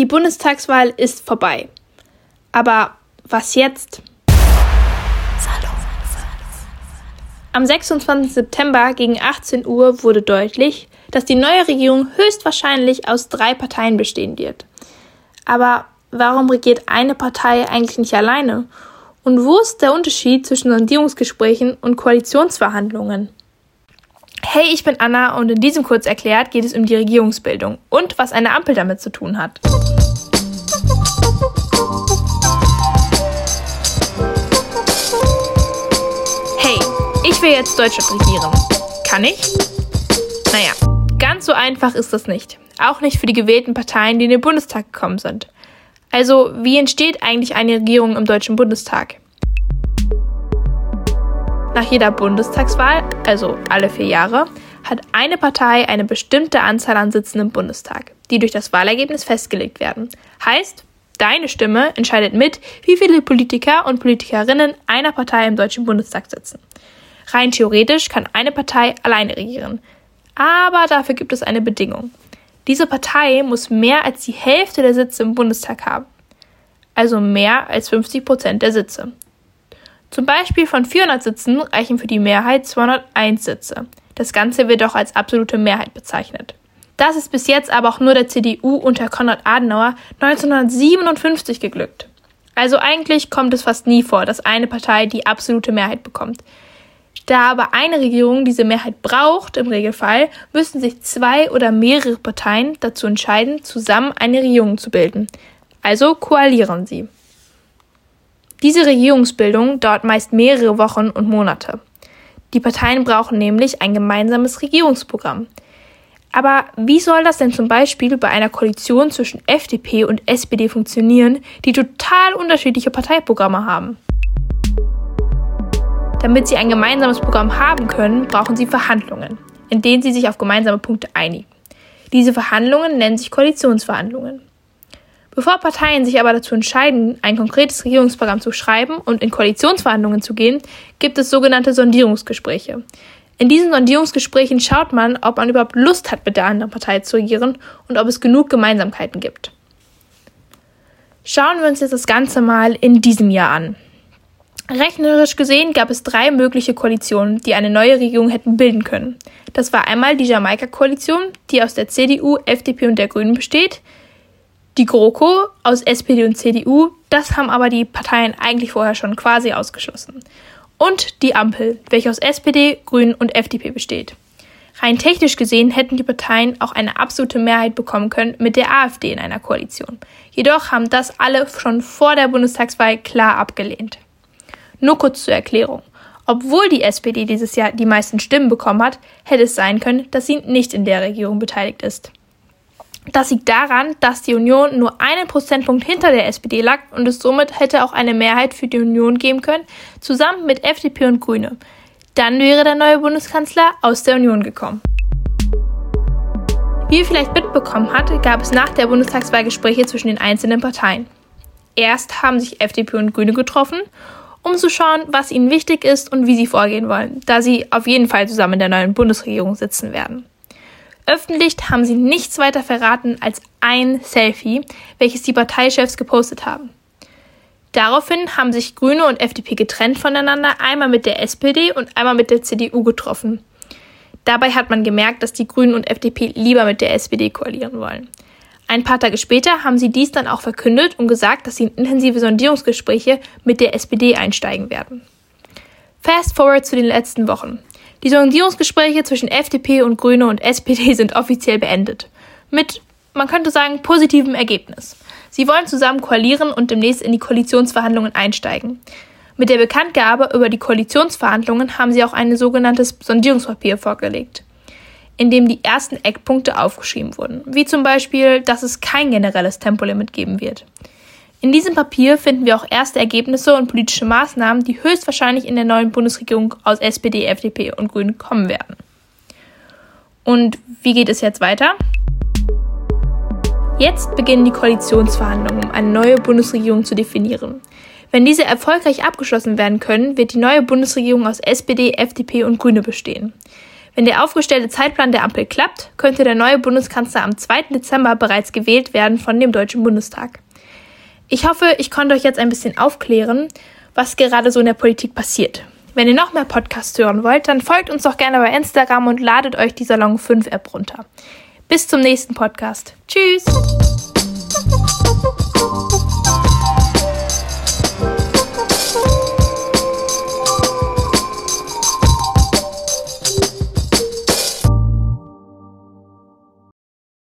Die Bundestagswahl ist vorbei. Aber was jetzt? Am 26. September gegen 18 Uhr wurde deutlich, dass die neue Regierung höchstwahrscheinlich aus drei Parteien bestehen wird. Aber warum regiert eine Partei eigentlich nicht alleine? Und wo ist der Unterschied zwischen Sondierungsgesprächen und Koalitionsverhandlungen? Hey, ich bin Anna und in diesem kurz erklärt geht es um die Regierungsbildung und was eine Ampel damit zu tun hat. Hey, ich will jetzt Deutschland regieren. Kann ich? Naja, ganz so einfach ist das nicht. Auch nicht für die gewählten Parteien, die in den Bundestag gekommen sind. Also, wie entsteht eigentlich eine Regierung im Deutschen Bundestag? Nach jeder Bundestagswahl, also alle vier Jahre, hat eine Partei eine bestimmte Anzahl an Sitzen im Bundestag, die durch das Wahlergebnis festgelegt werden. Heißt, deine Stimme entscheidet mit, wie viele Politiker und Politikerinnen einer Partei im Deutschen Bundestag sitzen. Rein theoretisch kann eine Partei alleine regieren. Aber dafür gibt es eine Bedingung. Diese Partei muss mehr als die Hälfte der Sitze im Bundestag haben. Also mehr als 50 Prozent der Sitze. Zum Beispiel von 400 Sitzen reichen für die Mehrheit 201 Sitze. Das Ganze wird auch als absolute Mehrheit bezeichnet. Das ist bis jetzt aber auch nur der CDU unter Konrad Adenauer 1957 geglückt. Also eigentlich kommt es fast nie vor, dass eine Partei die absolute Mehrheit bekommt. Da aber eine Regierung diese Mehrheit braucht, im Regelfall, müssen sich zwei oder mehrere Parteien dazu entscheiden, zusammen eine Regierung zu bilden. Also koalieren sie. Diese Regierungsbildung dauert meist mehrere Wochen und Monate. Die Parteien brauchen nämlich ein gemeinsames Regierungsprogramm. Aber wie soll das denn zum Beispiel bei einer Koalition zwischen FDP und SPD funktionieren, die total unterschiedliche Parteiprogramme haben? Damit sie ein gemeinsames Programm haben können, brauchen sie Verhandlungen, in denen sie sich auf gemeinsame Punkte einigen. Diese Verhandlungen nennen sich Koalitionsverhandlungen. Bevor Parteien sich aber dazu entscheiden, ein konkretes Regierungsprogramm zu schreiben und in Koalitionsverhandlungen zu gehen, gibt es sogenannte Sondierungsgespräche. In diesen Sondierungsgesprächen schaut man, ob man überhaupt Lust hat, mit der anderen Partei zu regieren und ob es genug Gemeinsamkeiten gibt. Schauen wir uns jetzt das Ganze mal in diesem Jahr an. Rechnerisch gesehen gab es drei mögliche Koalitionen, die eine neue Regierung hätten bilden können. Das war einmal die Jamaika-Koalition, die aus der CDU, FDP und der Grünen besteht, die GroKo aus SPD und CDU, das haben aber die Parteien eigentlich vorher schon quasi ausgeschlossen. Und die Ampel, welche aus SPD, Grünen und FDP besteht. Rein technisch gesehen hätten die Parteien auch eine absolute Mehrheit bekommen können mit der AfD in einer Koalition. Jedoch haben das alle schon vor der Bundestagswahl klar abgelehnt. Nur kurz zur Erklärung. Obwohl die SPD dieses Jahr die meisten Stimmen bekommen hat, hätte es sein können, dass sie nicht in der Regierung beteiligt ist. Das liegt daran, dass die Union nur einen Prozentpunkt hinter der SPD lag und es somit hätte auch eine Mehrheit für die Union geben können, zusammen mit FDP und Grüne. Dann wäre der neue Bundeskanzler aus der Union gekommen. Wie ihr vielleicht mitbekommen habt, gab es nach der Bundestagswahl Gespräche zwischen den einzelnen Parteien. Erst haben sich FDP und Grüne getroffen, um zu schauen, was ihnen wichtig ist und wie sie vorgehen wollen, da sie auf jeden Fall zusammen in der neuen Bundesregierung sitzen werden. Öffentlich haben sie nichts weiter verraten als ein Selfie, welches die Parteichefs gepostet haben. Daraufhin haben sich Grüne und FDP getrennt voneinander, einmal mit der SPD und einmal mit der CDU getroffen. Dabei hat man gemerkt, dass die Grünen und FDP lieber mit der SPD koalieren wollen. Ein paar Tage später haben sie dies dann auch verkündet und gesagt, dass sie in intensive Sondierungsgespräche mit der SPD einsteigen werden. Fast forward zu den letzten Wochen. Die Sondierungsgespräche zwischen FDP und Grüne und SPD sind offiziell beendet. Mit, man könnte sagen, positivem Ergebnis. Sie wollen zusammen koalieren und demnächst in die Koalitionsverhandlungen einsteigen. Mit der Bekanntgabe über die Koalitionsverhandlungen haben sie auch ein sogenanntes Sondierungspapier vorgelegt, in dem die ersten Eckpunkte aufgeschrieben wurden, wie zum Beispiel, dass es kein generelles Tempolimit geben wird. In diesem Papier finden wir auch erste Ergebnisse und politische Maßnahmen, die höchstwahrscheinlich in der neuen Bundesregierung aus SPD, FDP und Grünen kommen werden. Und wie geht es jetzt weiter? Jetzt beginnen die Koalitionsverhandlungen, um eine neue Bundesregierung zu definieren. Wenn diese erfolgreich abgeschlossen werden können, wird die neue Bundesregierung aus SPD, FDP und Grüne bestehen. Wenn der aufgestellte Zeitplan der Ampel klappt, könnte der neue Bundeskanzler am 2. Dezember bereits gewählt werden von dem Deutschen Bundestag. Ich hoffe, ich konnte euch jetzt ein bisschen aufklären, was gerade so in der Politik passiert. Wenn ihr noch mehr Podcasts hören wollt, dann folgt uns doch gerne bei Instagram und ladet euch die Salon 5 App runter. Bis zum nächsten Podcast. Tschüss!